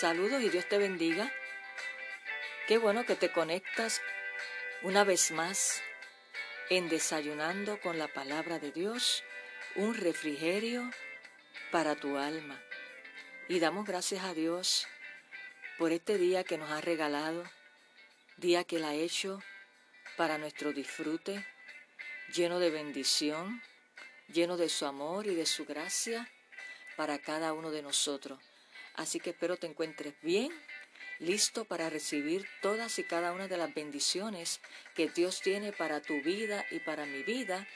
Saludos y Dios te bendiga. Qué bueno que te conectas una vez más en Desayunando con la Palabra de Dios, un refrigerio para tu alma. Y damos gracias a Dios por este día que nos ha regalado, día que Él ha hecho para nuestro disfrute, lleno de bendición, lleno de su amor y de su gracia para cada uno de nosotros. Así que espero te encuentres bien, listo para recibir todas y cada una de las bendiciones que Dios tiene para tu vida y para mi vida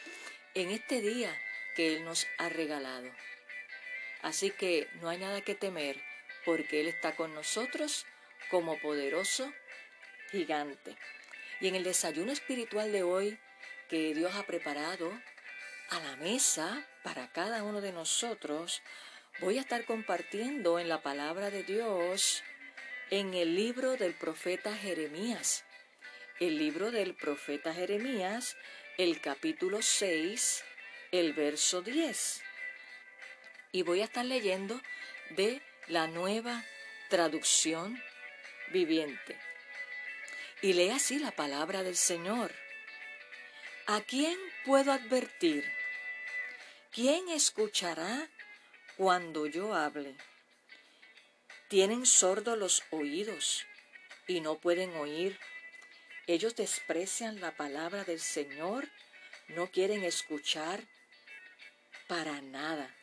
en este día que Él nos ha regalado. Así que no hay nada que temer porque Él está con nosotros como poderoso gigante. Y en el desayuno espiritual de hoy que Dios ha preparado a la mesa para cada uno de nosotros, voy a estar compartiendo en la palabra de Dios en el libro del profeta Jeremías. El libro del profeta Jeremías, el capítulo 6, el verso 10. Y voy a estar leyendo de la nueva traducción viviente. Y lee así la palabra del Señor. ¿A quién puedo advertir? ¿Quién escuchará cuando yo hable. Tienen sordos los oídos y no pueden oír. Ellos desprecian la palabra del Señor, no quieren escuchar para nada.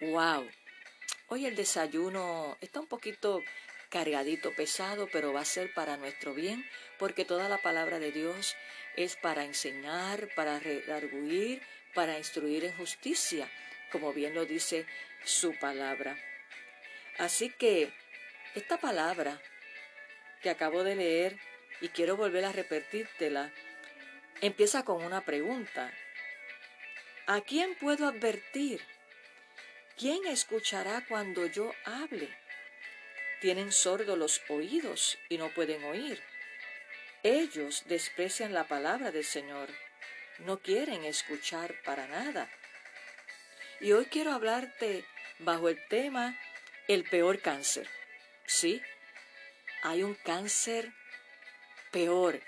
¡Wow! Hoy el desayuno está un poquito cargadito, pesado, pero va a ser para nuestro bien, porque toda la palabra de Dios es para enseñar, para redarguir, para instruir en justicia, como bien lo dice su palabra. Así que esta palabra que acabo de leer y quiero volver a repetírtela, empieza con una pregunta. ¿A quién puedo advertir? ¿Quién escuchará cuando yo hable? Tienen sordos los oídos y no pueden oír. Ellos desprecian la palabra del Señor, no quieren escuchar para nada. Y hoy quiero hablarte bajo el tema el peor cáncer. Sí, hay un cáncer peor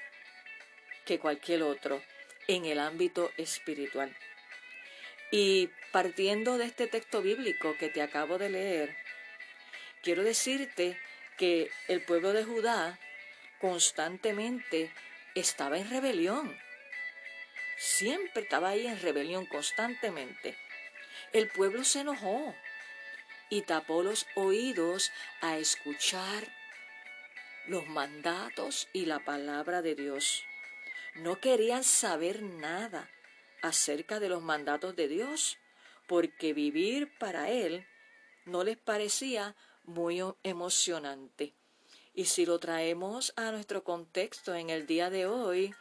que cualquier otro en el ámbito espiritual. Y partiendo de este texto bíblico que te acabo de leer, quiero decirte que el pueblo de Judá constantemente estaba en rebelión. Siempre estaba ahí en rebelión constantemente. El pueblo se enojó y tapó los oídos a escuchar los mandatos y la palabra de Dios. No querían saber nada acerca de los mandatos de Dios, porque vivir para Él no les parecía muy emocionante. Y si lo traemos a nuestro contexto en el día de hoy,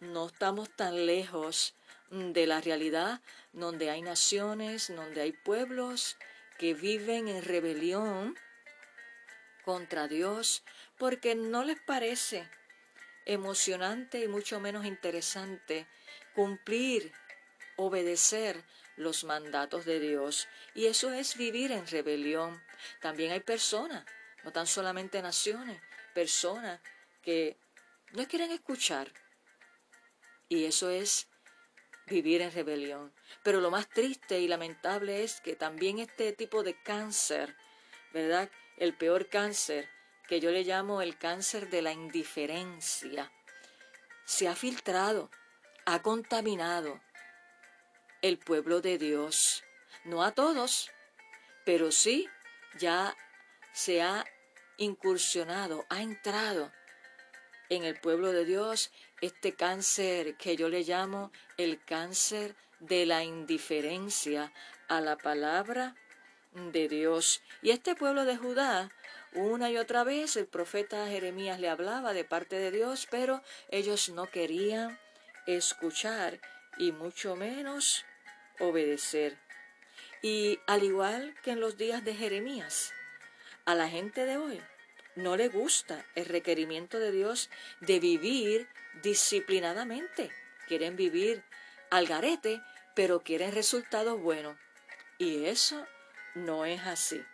no estamos tan lejos de la realidad donde hay naciones, donde hay pueblos que viven en rebelión contra Dios porque no les parece emocionante y mucho menos interesante cumplir, obedecer los mandatos de Dios. Y eso es vivir en rebelión. También hay personas, no tan solamente naciones, personas que no quieren escuchar. Y eso es vivir en rebelión. Pero lo más triste y lamentable es que también este tipo de cáncer, ¿verdad? El peor cáncer, que yo le llamo el cáncer de la indiferencia, se ha filtrado, ha contaminado el pueblo de Dios. No a todos, pero sí ya se ha incursionado, ha entrado en el pueblo de Dios este cáncer que yo le llamo el cáncer de la indiferencia a la palabra de Dios. Y este pueblo de Judá, una y otra vez el profeta Jeremías le hablaba de parte de Dios, pero ellos no querían escuchar y mucho menos obedecer. Y al igual que en los días de Jeremías, a la gente de hoy no le gusta el requerimiento de Dios de vivir disciplinadamente. Quieren vivir al garete, pero quieren resultados buenos. Y eso no es así.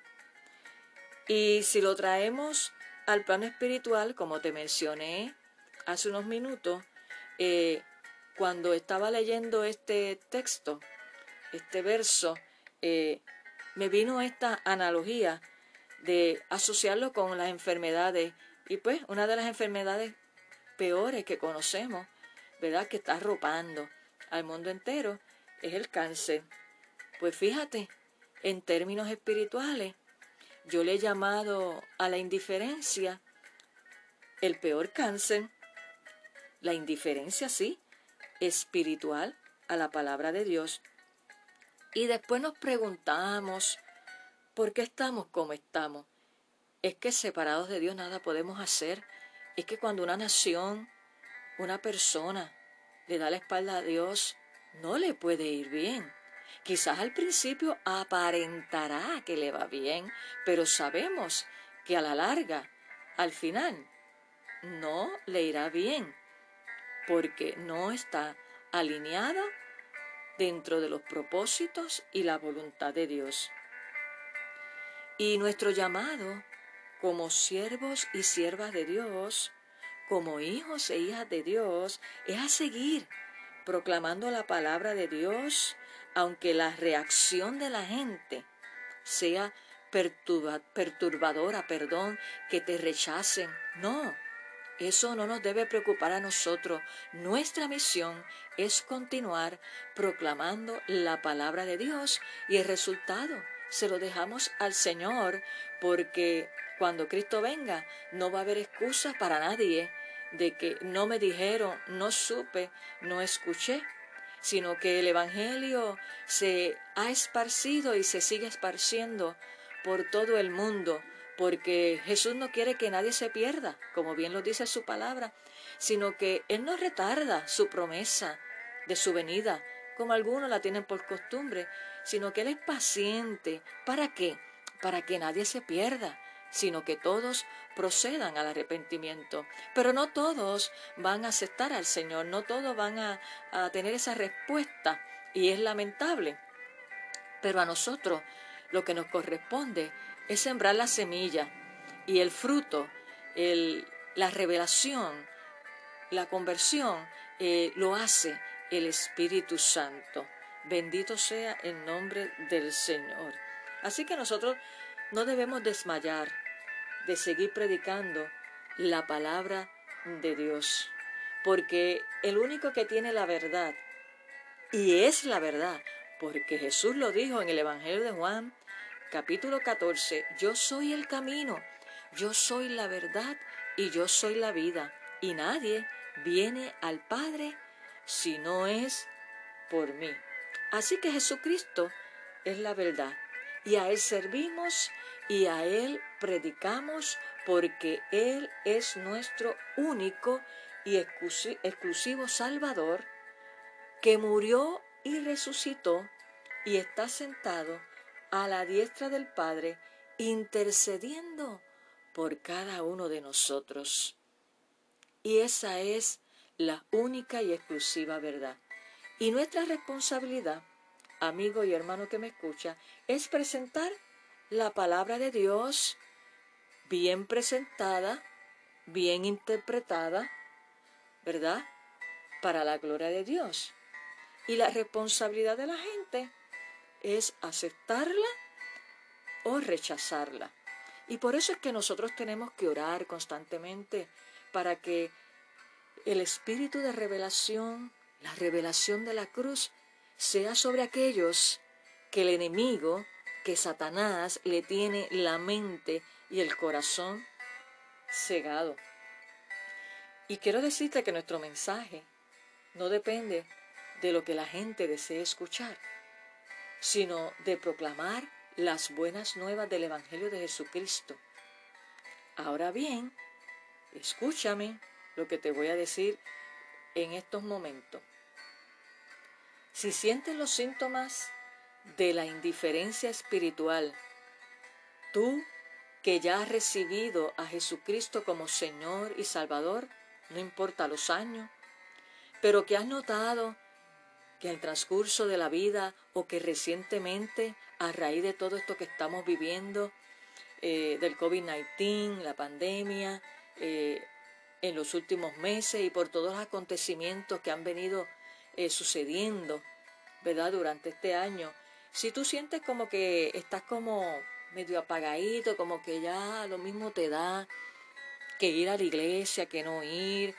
Y si lo traemos al plano espiritual, como te mencioné hace unos minutos, eh, cuando estaba leyendo este texto, este verso, eh, me vino esta analogía de asociarlo con las enfermedades. Y pues una de las enfermedades peores que conocemos, ¿verdad? Que está arropando al mundo entero, es el cáncer. Pues fíjate, en términos espirituales, yo le he llamado a la indiferencia el peor cáncer. La indiferencia, sí, espiritual a la palabra de Dios. Y después nos preguntamos, ¿por qué estamos como estamos? Es que separados de Dios nada podemos hacer. Es que cuando una nación, una persona, le da la espalda a Dios, no le puede ir bien. Quizás al principio aparentará que le va bien, pero sabemos que a la larga, al final, no le irá bien, porque no está alineada dentro de los propósitos y la voluntad de Dios. Y nuestro llamado como siervos y siervas de Dios, como hijos e hijas de Dios, es a seguir proclamando la palabra de Dios, aunque la reacción de la gente sea perturbadora, perdón, que te rechacen. No, eso no nos debe preocupar a nosotros. Nuestra misión es continuar proclamando la palabra de Dios y el resultado se lo dejamos al Señor porque cuando Cristo venga no va a haber excusas para nadie de que no me dijeron, no supe, no escuché, sino que el Evangelio se ha esparcido y se sigue esparciendo por todo el mundo porque Jesús no quiere que nadie se pierda, como bien lo dice su palabra, sino que Él no retarda su promesa de su venida, como algunos la tienen por costumbre, sino que Él es paciente. ¿Para qué? Para que nadie se pierda, sino que todos procedan al arrepentimiento. Pero no todos van a aceptar al Señor, no todos van a, a tener esa respuesta, y es lamentable. Pero a nosotros lo que nos corresponde es sembrar la semilla y el fruto, el, la revelación, la conversión, eh, lo hace el Espíritu Santo. Bendito sea el nombre del Señor. Así que nosotros no debemos desmayar de seguir predicando la palabra de Dios, porque el único que tiene la verdad, y es la verdad, porque Jesús lo dijo en el Evangelio de Juan, capítulo 14, yo soy el camino, yo soy la verdad y yo soy la vida, y nadie viene al Padre si no es por mí. Así que Jesucristo es la verdad, y a Él servimos y a Él predicamos porque Él es nuestro único y exclusivo Salvador, que murió y resucitó y está sentado a la diestra del Padre, intercediendo por cada uno de nosotros. Y esa es la única y exclusiva verdad. Y nuestra responsabilidad, amigo y hermano que me escucha, es presentar la palabra de Dios bien presentada, bien interpretada, ¿verdad? Para la gloria de Dios. Y la responsabilidad de la gente es aceptarla o rechazarla. Y por eso es que nosotros tenemos que orar constantemente para que el espíritu de revelación, la revelación de la cruz, sea sobre aquellos que el enemigo, que Satanás le tiene la mente y el corazón cegado. Y quiero decirte que nuestro mensaje no depende de lo que la gente desee escuchar sino de proclamar las buenas nuevas del Evangelio de Jesucristo. Ahora bien, escúchame lo que te voy a decir en estos momentos. Si sientes los síntomas de la indiferencia espiritual, tú que ya has recibido a Jesucristo como Señor y Salvador, no importa los años, pero que has notado que el transcurso de la vida o que recientemente, a raíz de todo esto que estamos viviendo, eh, del COVID-19, la pandemia, eh, en los últimos meses y por todos los acontecimientos que han venido eh, sucediendo, ¿verdad? Durante este año. Si tú sientes como que estás como medio apagadito, como que ya lo mismo te da que ir a la iglesia, que no ir,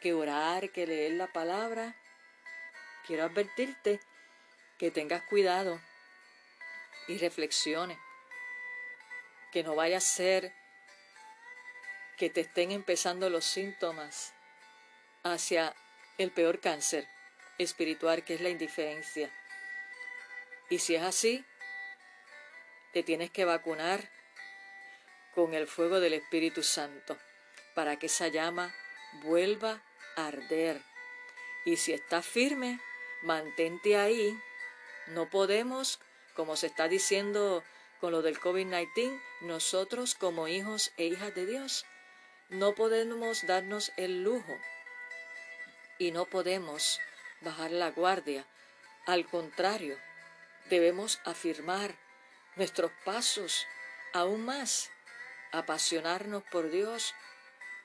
que orar, que leer la palabra, quiero advertirte que tengas cuidado y reflexiones, que no vaya a ser que te estén empezando los síntomas hacia el peor cáncer espiritual que es la indiferencia. Y si es así, te tienes que vacunar con el fuego del Espíritu Santo para que esa llama vuelva a arder. Y si estás firme, mantente ahí. No podemos, como se está diciendo con lo del COVID-19, nosotros como hijos e hijas de Dios, no podemos darnos el lujo y no podemos bajar la guardia. Al contrario, debemos afirmar nuestros pasos aún más, apasionarnos por Dios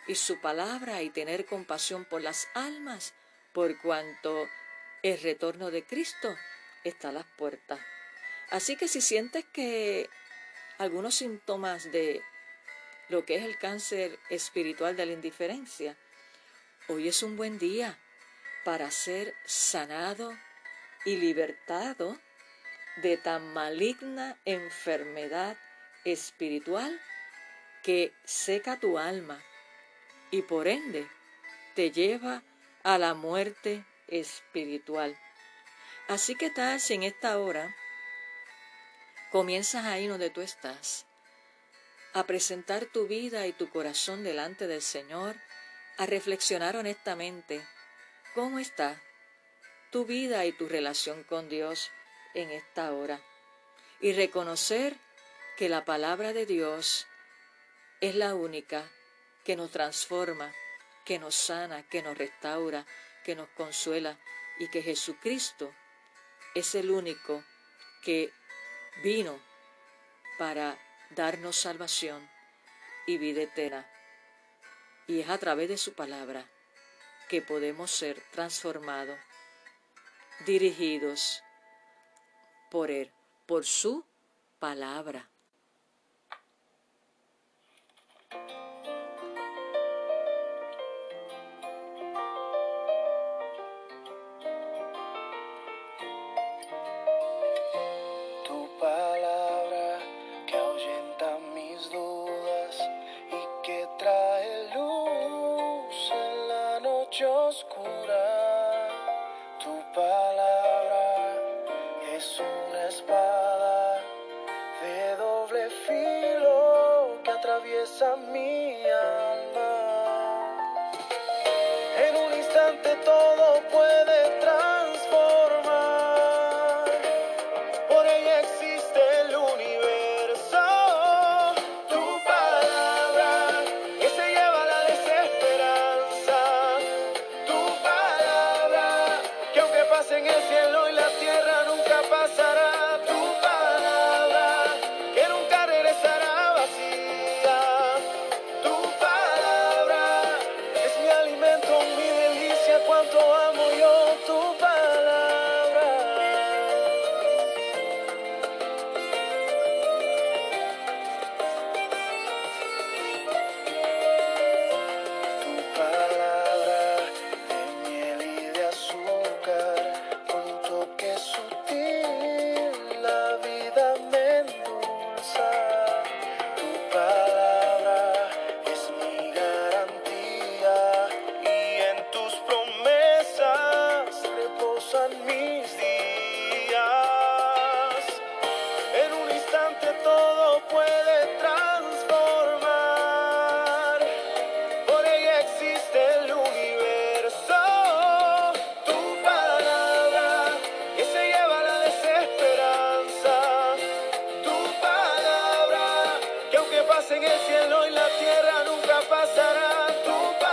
y su palabra y tener compasión por las almas, por cuanto el retorno de Cristo está a las puertas. Así que si sientes que algunos síntomas de lo que es el cáncer espiritual de la indiferencia, hoy es un buen día para ser sanado y libertado de tan maligna enfermedad espiritual que seca tu alma y por ende te lleva a la muerte espiritual. Así que tal si en esta hora comienzas ahí donde tú estás, a presentar tu vida y tu corazón delante del Señor, a reflexionar honestamente cómo está tu vida y tu relación con Dios en esta hora y reconocer que la palabra de Dios es la única que nos transforma, que nos sana, que nos restaura, que nos consuela y que Jesucristo es el único que vino para darnos salvación y vida eterna. Y es a través de su palabra que podemos ser transformados, dirigidos por Él, por su palabra. Con en el cielo y la tierra nunca pasará tu paz.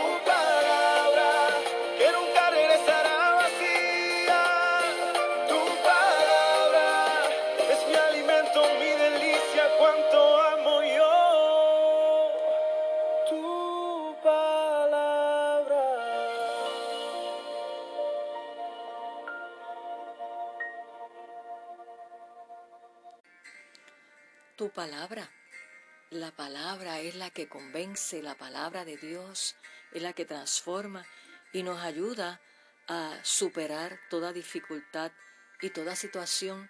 Tu palabra. La palabra es la que convence, la palabra de Dios es la que transforma y nos ayuda a superar toda dificultad y toda situación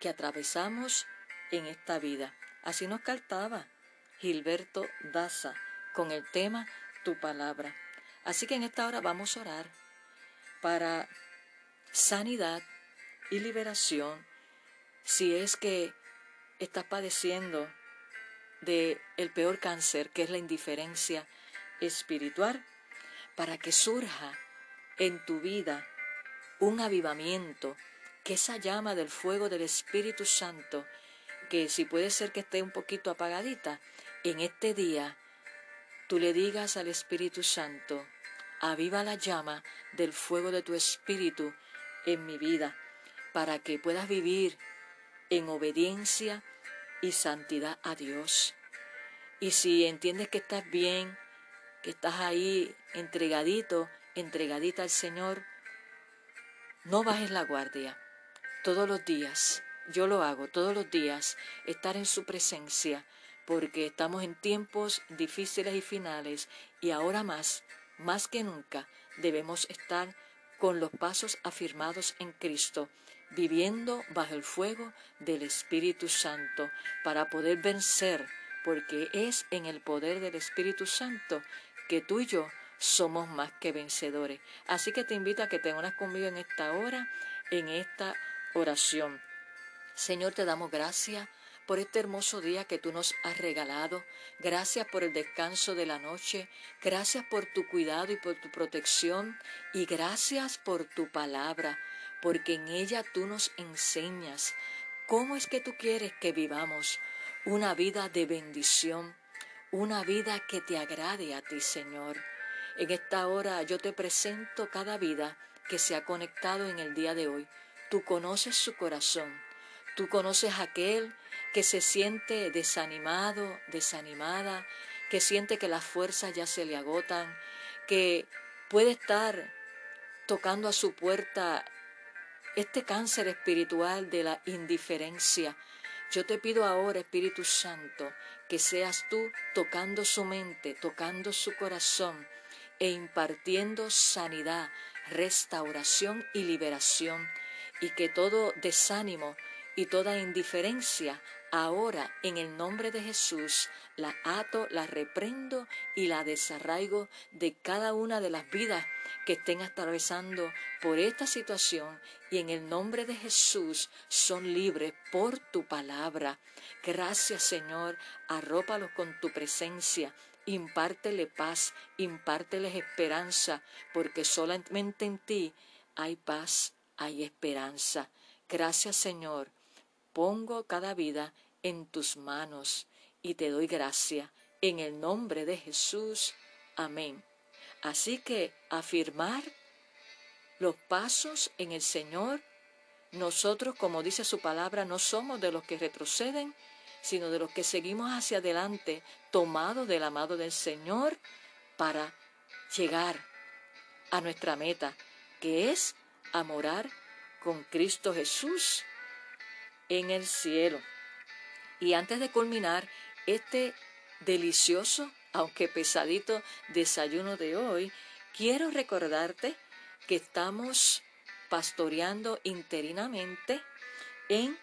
que atravesamos en esta vida. Así nos cantaba Gilberto Daza con el tema Tu palabra. Así que en esta hora vamos a orar para sanidad y liberación si es que estás padeciendo de el peor cáncer, que es la indiferencia espiritual, para que surja en tu vida un avivamiento, que esa llama del fuego del Espíritu Santo, que si puede ser que esté un poquito apagadita, en este día tú le digas al Espíritu Santo, aviva la llama del fuego de tu Espíritu en mi vida, para que puedas vivir en obediencia y santidad a Dios. Y si entiendes que estás bien, que estás ahí entregadito, entregadita al Señor, no bajes la guardia. Todos los días, yo lo hago todos los días, estar en su presencia, porque estamos en tiempos difíciles y finales y ahora más, más que nunca, debemos estar con los pasos afirmados en Cristo, viviendo bajo el fuego del Espíritu Santo, para poder vencer, porque es en el poder del Espíritu Santo que tú y yo somos más que vencedores. Así que te invito a que te unas conmigo en esta hora, en esta oración. Señor, te damos gracias por este hermoso día que tú nos has regalado. Gracias por el descanso de la noche. Gracias por tu cuidado y por tu protección. Y gracias por tu palabra, porque en ella tú nos enseñas cómo es que tú quieres que vivamos una vida de bendición, una vida que te agrade a ti, Señor. En esta hora yo te presento cada vida que se ha conectado en el día de hoy. Tú conoces su corazón. Tú conoces aquel que se siente desanimado, desanimada, que siente que las fuerzas ya se le agotan, que puede estar tocando a su puerta este cáncer espiritual de la indiferencia. Yo te pido ahora, Espíritu Santo, que seas tú tocando su mente, tocando su corazón e impartiendo sanidad, restauración y liberación, y que todo desánimo y toda indiferencia Ahora, en el nombre de Jesús, la ato, la reprendo y la desarraigo de cada una de las vidas que estén atravesando por esta situación y en el nombre de Jesús son libres por tu palabra. Gracias Señor, arrópalos con tu presencia, impártele paz, impárteles esperanza, porque solamente en ti hay paz, hay esperanza. Gracias Señor pongo cada vida en tus manos y te doy gracia en el nombre de Jesús. Amén. Así que afirmar los pasos en el Señor, nosotros, como dice su palabra, no somos de los que retroceden, sino de los que seguimos hacia adelante, tomados del amado del Señor, para llegar a nuestra meta, que es a morar con Cristo Jesús en el cielo. Y antes de culminar este delicioso, aunque pesadito desayuno de hoy, quiero recordarte que estamos pastoreando interinamente en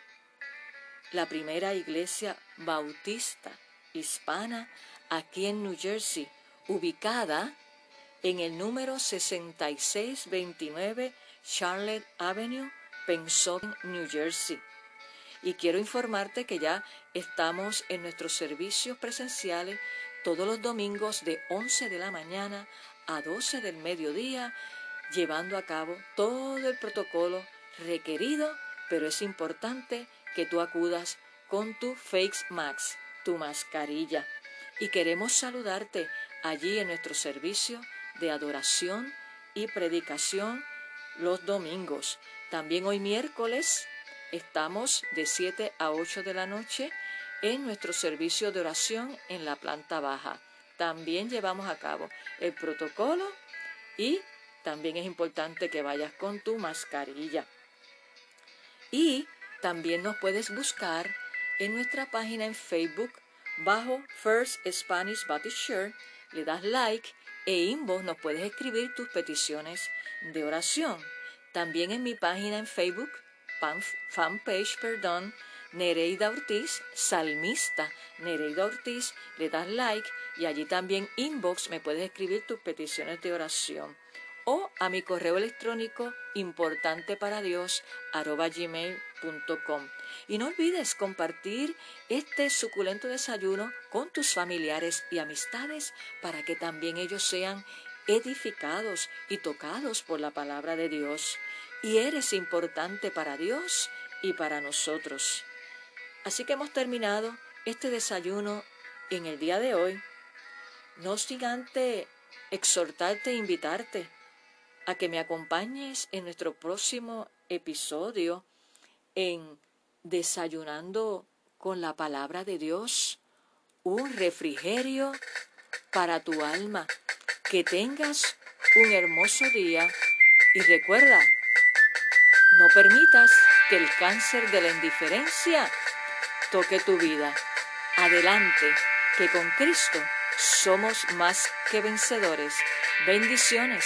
la primera iglesia bautista hispana aquí en New Jersey, ubicada en el número 6629 Charlotte Avenue, Pennsauken, New Jersey. Y quiero informarte que ya estamos en nuestros servicios presenciales todos los domingos de 11 de la mañana a 12 del mediodía, llevando a cabo todo el protocolo requerido, pero es importante que tú acudas con tu Face Max, tu mascarilla. Y queremos saludarte allí en nuestro servicio de adoración y predicación los domingos. También hoy miércoles estamos de 7 a 8 de la noche en nuestro servicio de oración en la planta baja. También llevamos a cabo el protocolo y también es importante que vayas con tu mascarilla. Y también nos puedes buscar en nuestra página en Facebook bajo First Spanish Baptist Church, le das like e inbox nos puedes escribir tus peticiones de oración. También en mi página en Facebook, fanpage, perdón, Nereida Ortiz, salmista Nereida Ortiz, le das like y allí también inbox me puedes escribir tus peticiones de oración o a mi correo electrónico importante para Dios gmail.com. Y no olvides compartir este suculento desayuno con tus familiares y amistades para que también ellos sean edificados y tocados por la palabra de Dios. Y eres importante para Dios y para nosotros. Así que hemos terminado este desayuno en el día de hoy. No sin exhortarte e invitarte a que me acompañes en nuestro próximo episodio en Desayunando con la palabra de Dios, un refrigerio para tu alma. Que tengas un hermoso día y recuerda, no permitas que el cáncer de la indiferencia toque tu vida. Adelante, que con Cristo somos más que vencedores. Bendiciones.